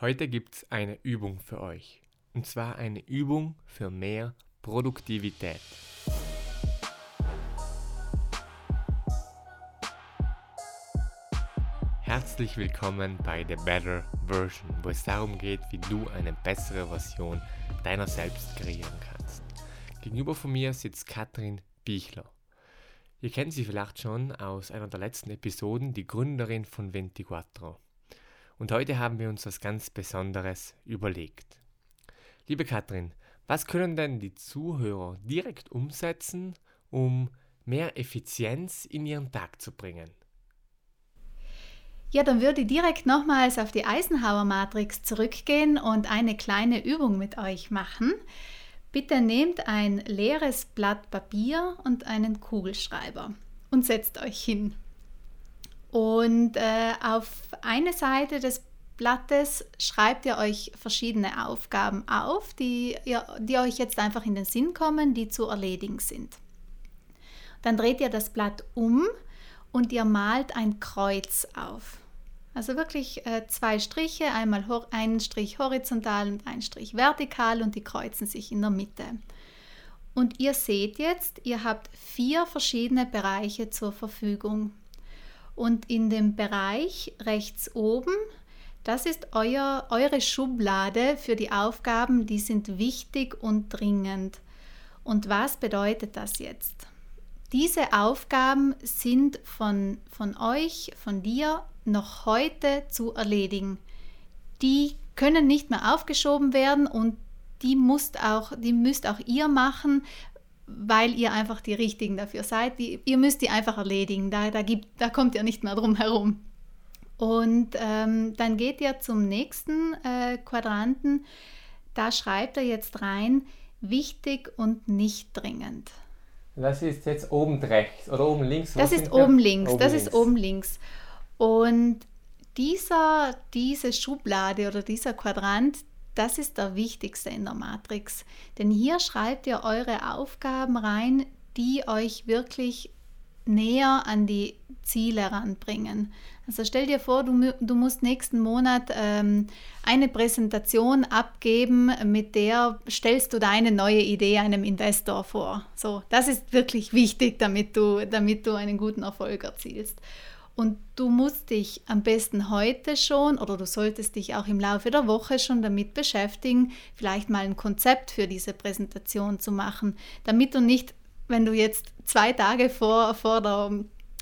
Heute gibt es eine Übung für euch. Und zwar eine Übung für mehr Produktivität. Herzlich willkommen bei The Better Version, wo es darum geht, wie du eine bessere Version deiner selbst kreieren kannst. Gegenüber von mir sitzt Katrin Bichler. Ihr kennt sie vielleicht schon aus einer der letzten Episoden, die Gründerin von Ventiquattro. Und heute haben wir uns was ganz Besonderes überlegt. Liebe Katrin, was können denn die Zuhörer direkt umsetzen, um mehr Effizienz in ihren Tag zu bringen? Ja, dann würde ich direkt nochmals auf die Eisenhower-Matrix zurückgehen und eine kleine Übung mit euch machen. Bitte nehmt ein leeres Blatt Papier und einen Kugelschreiber und setzt euch hin. Und äh, auf eine Seite des Blattes schreibt ihr euch verschiedene Aufgaben auf, die, ihr, die euch jetzt einfach in den Sinn kommen, die zu erledigen sind. Dann dreht ihr das Blatt um und ihr malt ein Kreuz auf. Also wirklich äh, zwei Striche, einmal einen Strich horizontal und einen Strich vertikal und die kreuzen sich in der Mitte. Und ihr seht jetzt, ihr habt vier verschiedene Bereiche zur Verfügung. Und in dem Bereich rechts oben, das ist euer, eure Schublade für die Aufgaben, die sind wichtig und dringend. Und was bedeutet das jetzt? Diese Aufgaben sind von, von euch, von dir noch heute zu erledigen. Die können nicht mehr aufgeschoben werden und die müsst auch, die müsst auch ihr machen, weil ihr einfach die Richtigen dafür seid. Die, ihr müsst die einfach erledigen. Da, da, gibt, da kommt ihr nicht mehr drum herum. Und ähm, dann geht ihr zum nächsten äh, Quadranten. Da schreibt er jetzt rein, wichtig und nicht dringend. Das ist jetzt oben rechts oder oben links? das ist oben links. Oben das links. ist oben links. Und dieser, diese Schublade oder dieser Quadrant, das ist der wichtigste in der Matrix. Denn hier schreibt ihr eure Aufgaben rein, die euch wirklich näher an die Ziele ranbringen. Also stell dir vor, du, du musst nächsten Monat ähm, eine Präsentation abgeben, mit der stellst du deine neue Idee einem Investor vor. So, das ist wirklich wichtig, damit du, damit du einen guten Erfolg erzielst. Und du musst dich am besten heute schon oder du solltest dich auch im Laufe der Woche schon damit beschäftigen, vielleicht mal ein Konzept für diese Präsentation zu machen, damit du nicht, wenn du jetzt zwei Tage vor, vor der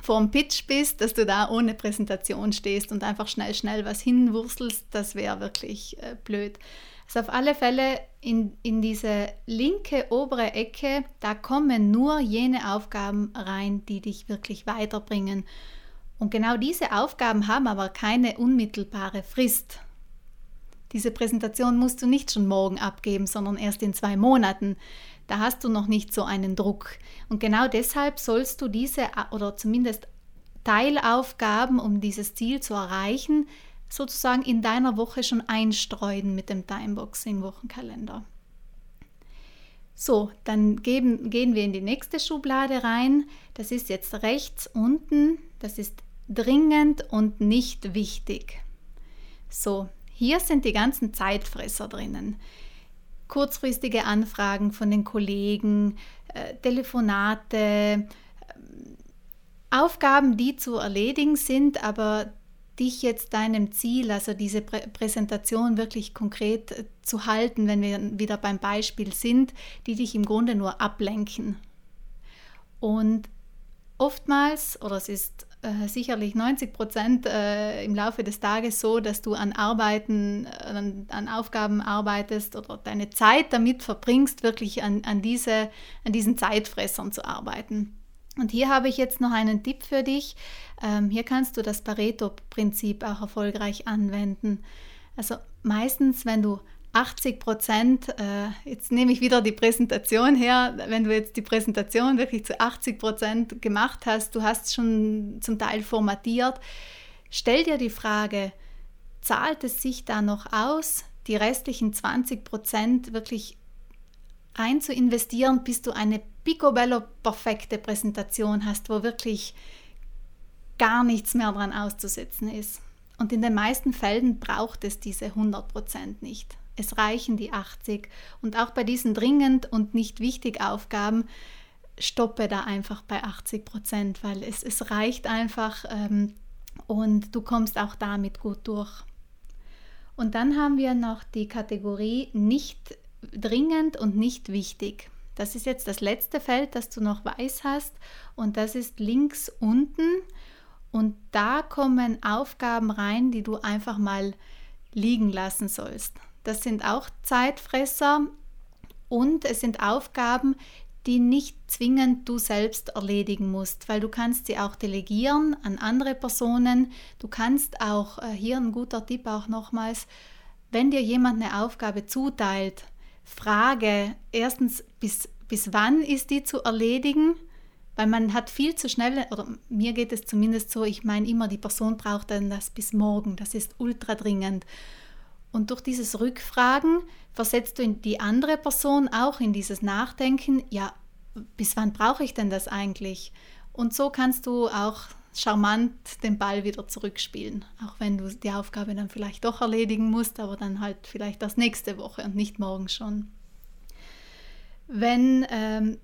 vor dem Pitch bist, dass du da ohne Präsentation stehst und einfach schnell, schnell was hinwurzelst, das wäre wirklich äh, blöd. Also auf alle Fälle in, in diese linke obere Ecke, da kommen nur jene Aufgaben rein, die dich wirklich weiterbringen. Und genau diese Aufgaben haben aber keine unmittelbare Frist. Diese Präsentation musst du nicht schon morgen abgeben, sondern erst in zwei Monaten. Da hast du noch nicht so einen Druck. Und genau deshalb sollst du diese oder zumindest Teilaufgaben, um dieses Ziel zu erreichen, sozusagen in deiner Woche schon einstreuen mit dem Timeboxing-Wochenkalender. So, dann geben, gehen wir in die nächste Schublade rein. Das ist jetzt rechts unten. Das ist dringend und nicht wichtig. So, hier sind die ganzen Zeitfresser drinnen. Kurzfristige Anfragen von den Kollegen, äh, Telefonate, äh, Aufgaben, die zu erledigen sind, aber dich jetzt deinem Ziel, also diese Prä Präsentation wirklich konkret äh, zu halten, wenn wir wieder beim Beispiel sind, die dich im Grunde nur ablenken. Und oftmals, oder es ist äh, sicherlich 90 Prozent äh, im Laufe des Tages so, dass du an Arbeiten, äh, an, an, Aufgaben arbeitest oder deine Zeit damit verbringst, wirklich an, an, diese, an diesen Zeitfressern zu arbeiten. Und hier habe ich jetzt noch einen Tipp für dich. Ähm, hier kannst du das Pareto-Prinzip auch erfolgreich anwenden. Also meistens, wenn du 80 Prozent, äh, jetzt nehme ich wieder die Präsentation her, wenn du jetzt die Präsentation wirklich zu 80 Prozent gemacht hast, du hast schon zum Teil formatiert, stell dir die Frage, zahlt es sich da noch aus, die restlichen 20 Prozent wirklich rein zu investieren, bis du eine picobello perfekte Präsentation hast, wo wirklich gar nichts mehr dran auszusetzen ist. Und in den meisten Fällen braucht es diese 100% nicht. Es reichen die 80. Und auch bei diesen dringend und nicht wichtig Aufgaben stoppe da einfach bei 80 Prozent, weil es, es reicht einfach ähm, und du kommst auch damit gut durch. Und dann haben wir noch die Kategorie nicht dringend und nicht wichtig. Das ist jetzt das letzte Feld, das du noch weiß hast und das ist links unten und da kommen Aufgaben rein, die du einfach mal liegen lassen sollst. Das sind auch Zeitfresser und es sind Aufgaben, die nicht zwingend du selbst erledigen musst, weil du kannst sie auch delegieren an andere Personen. Du kannst auch, äh, hier ein guter Tipp auch nochmals, wenn dir jemand eine Aufgabe zuteilt, frage erstens, bis, bis wann ist die zu erledigen? Weil man hat viel zu schnell, oder mir geht es zumindest so, ich meine immer, die Person braucht dann das bis morgen, das ist ultra dringend. Und durch dieses Rückfragen versetzt du die andere Person auch in dieses Nachdenken, ja, bis wann brauche ich denn das eigentlich? Und so kannst du auch charmant den Ball wieder zurückspielen, auch wenn du die Aufgabe dann vielleicht doch erledigen musst, aber dann halt vielleicht das nächste Woche und nicht morgen schon. Wenn ähm,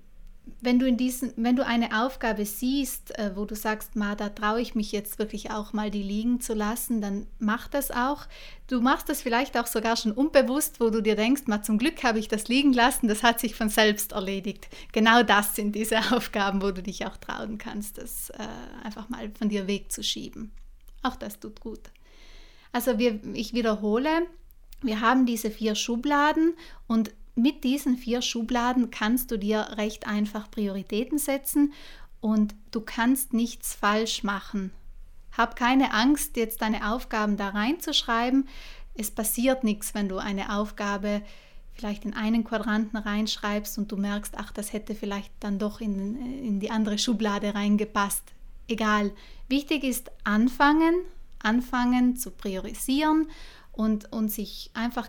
wenn du in diesen, wenn du eine Aufgabe siehst, äh, wo du sagst, ma, da traue ich mich jetzt wirklich auch mal die liegen zu lassen, dann mach das auch. Du machst das vielleicht auch sogar schon unbewusst, wo du dir denkst, ma, zum Glück habe ich das liegen lassen, das hat sich von selbst erledigt. Genau das sind diese Aufgaben, wo du dich auch trauen kannst, das äh, einfach mal von dir wegzuschieben. Auch das tut gut. Also wir, ich wiederhole, wir haben diese vier Schubladen und mit diesen vier Schubladen kannst du dir recht einfach Prioritäten setzen und du kannst nichts falsch machen. Hab keine Angst, jetzt deine Aufgaben da reinzuschreiben. Es passiert nichts, wenn du eine Aufgabe vielleicht in einen Quadranten reinschreibst und du merkst, ach, das hätte vielleicht dann doch in, in die andere Schublade reingepasst. Egal. Wichtig ist anfangen, anfangen zu priorisieren und, und sich einfach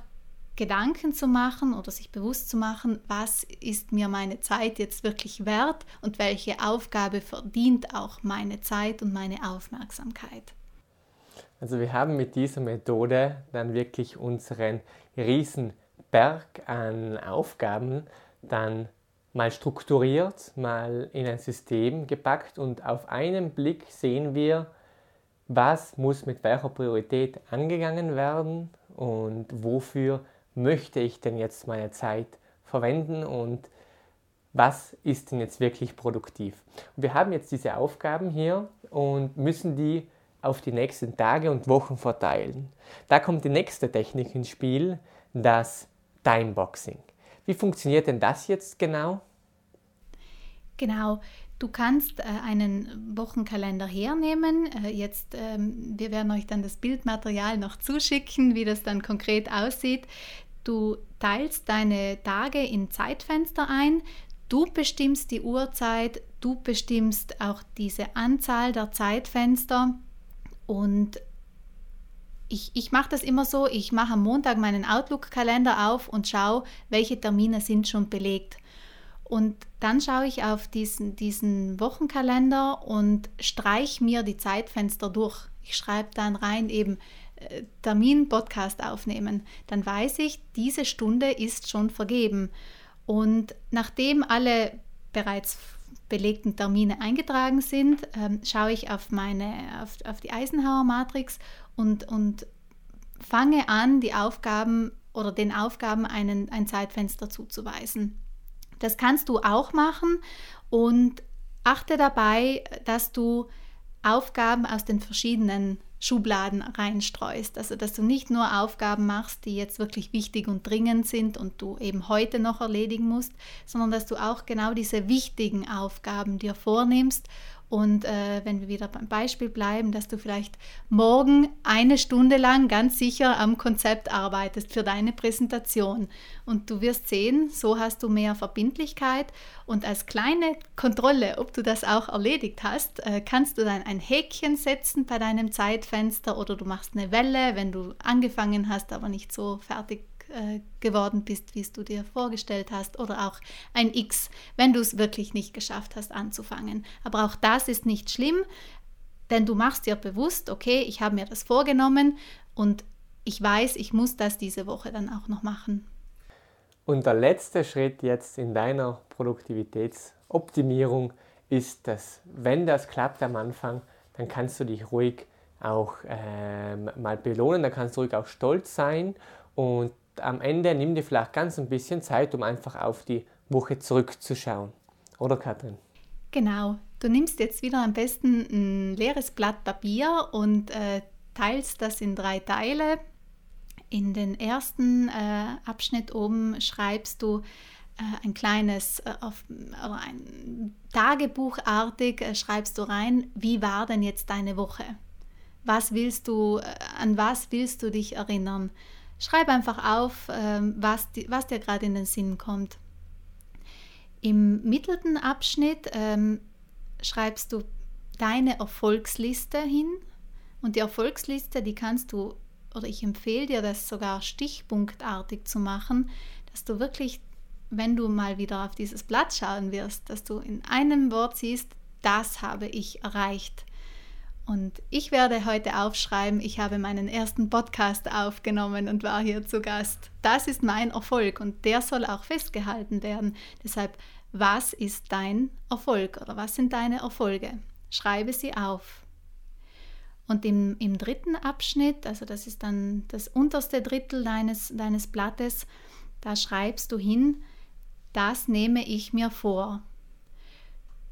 Gedanken zu machen oder sich bewusst zu machen, was ist mir meine Zeit jetzt wirklich wert und welche Aufgabe verdient auch meine Zeit und meine Aufmerksamkeit. Also wir haben mit dieser Methode dann wirklich unseren Riesenberg an Aufgaben dann mal strukturiert, mal in ein System gepackt und auf einen Blick sehen wir, was muss mit welcher Priorität angegangen werden und wofür möchte ich denn jetzt meine Zeit verwenden und was ist denn jetzt wirklich produktiv. wir haben jetzt diese Aufgaben hier und müssen die auf die nächsten Tage und Wochen verteilen. Da kommt die nächste Technik ins Spiel, das Timeboxing. Wie funktioniert denn das jetzt genau? Genau, Du kannst äh, einen Wochenkalender hernehmen. Äh, jetzt, ähm, wir werden euch dann das Bildmaterial noch zuschicken, wie das dann konkret aussieht. Du teilst deine Tage in Zeitfenster ein, du bestimmst die Uhrzeit, du bestimmst auch diese Anzahl der Zeitfenster und ich, ich mache das immer so, ich mache am Montag meinen Outlook-Kalender auf und schaue, welche Termine sind schon belegt. Und dann schaue ich auf diesen, diesen Wochenkalender und streiche mir die Zeitfenster durch. Ich schreibe dann rein eben Termin Podcast aufnehmen, dann weiß ich, diese Stunde ist schon vergeben. Und nachdem alle bereits belegten Termine eingetragen sind, ähm, schaue ich auf, meine, auf, auf die Eisenhower Matrix und, und fange an, die Aufgaben oder den Aufgaben einen, ein Zeitfenster zuzuweisen. Das kannst du auch machen und achte dabei, dass du Aufgaben aus den verschiedenen Schubladen reinstreust. Also dass du nicht nur Aufgaben machst, die jetzt wirklich wichtig und dringend sind und du eben heute noch erledigen musst, sondern dass du auch genau diese wichtigen Aufgaben dir vornimmst und äh, wenn wir wieder beim Beispiel bleiben, dass du vielleicht morgen eine Stunde lang ganz sicher am Konzept arbeitest für deine Präsentation. Und du wirst sehen, so hast du mehr Verbindlichkeit. Und als kleine Kontrolle, ob du das auch erledigt hast, äh, kannst du dann ein Häkchen setzen bei deinem Zeitfenster oder du machst eine Welle, wenn du angefangen hast, aber nicht so fertig äh, geworden bist, wie es du dir vorgestellt hast, oder auch ein X, wenn du es wirklich nicht geschafft hast anzufangen. Aber auch das ist nicht schlimm. Denn du machst dir bewusst, okay, ich habe mir das vorgenommen und ich weiß, ich muss das diese Woche dann auch noch machen. Und der letzte Schritt jetzt in deiner Produktivitätsoptimierung ist, dass wenn das klappt am Anfang, dann kannst du dich ruhig auch ähm, mal belohnen, dann kannst du ruhig auch stolz sein und am Ende nimm dir vielleicht ganz ein bisschen Zeit, um einfach auf die Woche zurückzuschauen. Oder Katrin? Genau. Du nimmst jetzt wieder am besten ein leeres Blatt Papier und äh, teilst das in drei Teile. In den ersten äh, Abschnitt oben schreibst du äh, ein kleines äh, auf, ein Tagebuchartig äh, schreibst du rein, wie war denn jetzt deine Woche? Was willst du, an was willst du dich erinnern? Schreib einfach auf, ähm, was, was dir gerade in den Sinn kommt. Im mittelten Abschnitt ähm, schreibst du deine Erfolgsliste hin und die Erfolgsliste, die kannst du, oder ich empfehle dir das sogar stichpunktartig zu machen, dass du wirklich, wenn du mal wieder auf dieses Blatt schauen wirst, dass du in einem Wort siehst, das habe ich erreicht. Und ich werde heute aufschreiben, ich habe meinen ersten Podcast aufgenommen und war hier zu Gast. Das ist mein Erfolg und der soll auch festgehalten werden. Deshalb, was ist dein Erfolg oder was sind deine Erfolge? Schreibe sie auf. Und im, im dritten Abschnitt, also das ist dann das unterste Drittel deines, deines Blattes, da schreibst du hin, das nehme ich mir vor.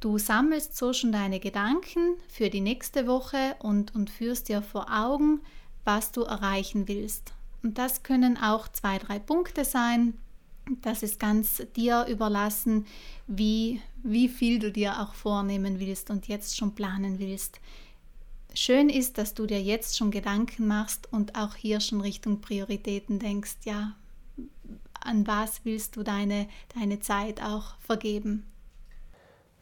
Du sammelst so schon deine Gedanken für die nächste Woche und, und führst dir vor Augen, was du erreichen willst. Und das können auch zwei, drei Punkte sein. Das ist ganz dir überlassen, wie, wie viel du dir auch vornehmen willst und jetzt schon planen willst. Schön ist, dass du dir jetzt schon Gedanken machst und auch hier schon Richtung Prioritäten denkst. Ja, an was willst du deine, deine Zeit auch vergeben?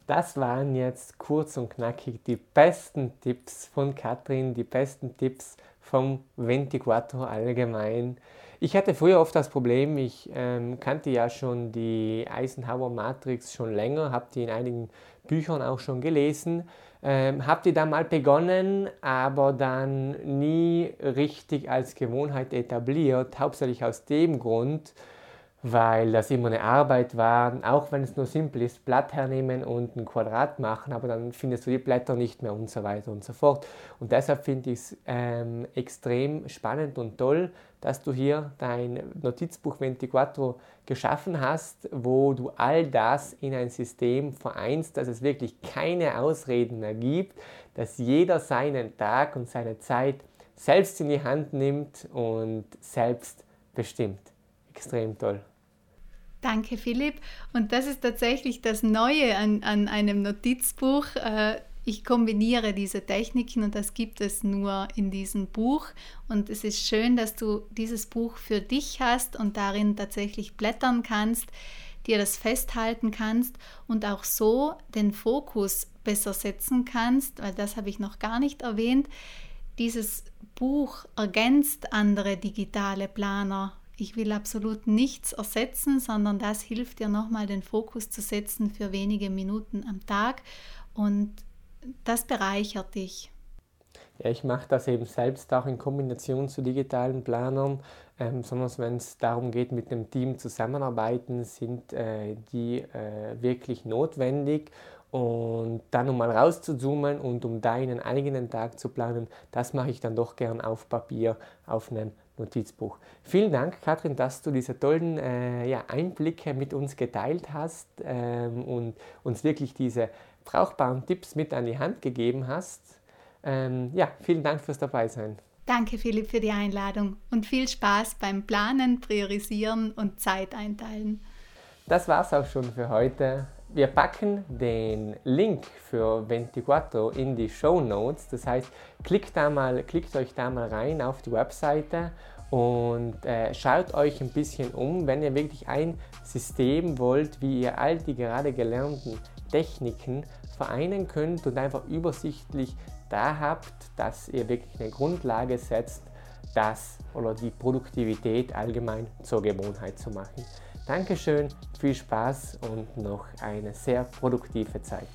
Das waren jetzt kurz und knackig die besten Tipps von Katrin, die besten Tipps vom Ventiquator allgemein. Ich hatte früher oft das Problem, ich ähm, kannte ja schon die Eisenhower Matrix schon länger, habe die in einigen Büchern auch schon gelesen, ähm, habe die dann mal begonnen, aber dann nie richtig als Gewohnheit etabliert, hauptsächlich aus dem Grund, weil das immer eine Arbeit war, auch wenn es nur simpel ist, Blatt hernehmen und ein Quadrat machen, aber dann findest du die Blätter nicht mehr und so weiter und so fort. Und deshalb finde ich es ähm, extrem spannend und toll, dass du hier dein Notizbuch 24 geschaffen hast, wo du all das in ein System vereinst, dass es wirklich keine Ausreden mehr gibt, dass jeder seinen Tag und seine Zeit selbst in die Hand nimmt und selbst bestimmt. Extrem toll. Danke, Philipp. Und das ist tatsächlich das Neue an, an einem Notizbuch. Äh, ich kombiniere diese Techniken und das gibt es nur in diesem Buch. Und es ist schön, dass du dieses Buch für dich hast und darin tatsächlich blättern kannst, dir das festhalten kannst und auch so den Fokus besser setzen kannst, weil das habe ich noch gar nicht erwähnt. Dieses Buch ergänzt andere digitale Planer ich will absolut nichts ersetzen, sondern das hilft dir nochmal den Fokus zu setzen für wenige Minuten am Tag und das bereichert dich. Ja, ich mache das eben selbst auch in Kombination zu digitalen Planern, ähm, sondern wenn es darum geht, mit einem Team zusammenarbeiten, sind äh, die äh, wirklich notwendig. Und dann, um mal rauszuzoomen und um deinen eigenen Tag zu planen, das mache ich dann doch gern auf Papier, auf einem Notizbuch. Vielen Dank, Katrin, dass du diese tollen äh, ja, Einblicke mit uns geteilt hast ähm, und uns wirklich diese brauchbaren Tipps mit an die Hand gegeben hast. Ähm, ja, vielen Dank fürs Dabeisein. Danke, Philipp, für die Einladung und viel Spaß beim Planen, Priorisieren und Zeit einteilen. Das war's auch schon für heute. Wir packen den Link für 24 in die Show Notes. Das heißt, klickt, da mal, klickt euch da mal rein auf die Webseite und äh, schaut euch ein bisschen um, wenn ihr wirklich ein System wollt, wie ihr all die gerade gelernten Techniken vereinen könnt und einfach übersichtlich da habt, dass ihr wirklich eine Grundlage setzt, das oder die Produktivität allgemein zur Gewohnheit zu machen. Dankeschön, viel Spaß und noch eine sehr produktive Zeit.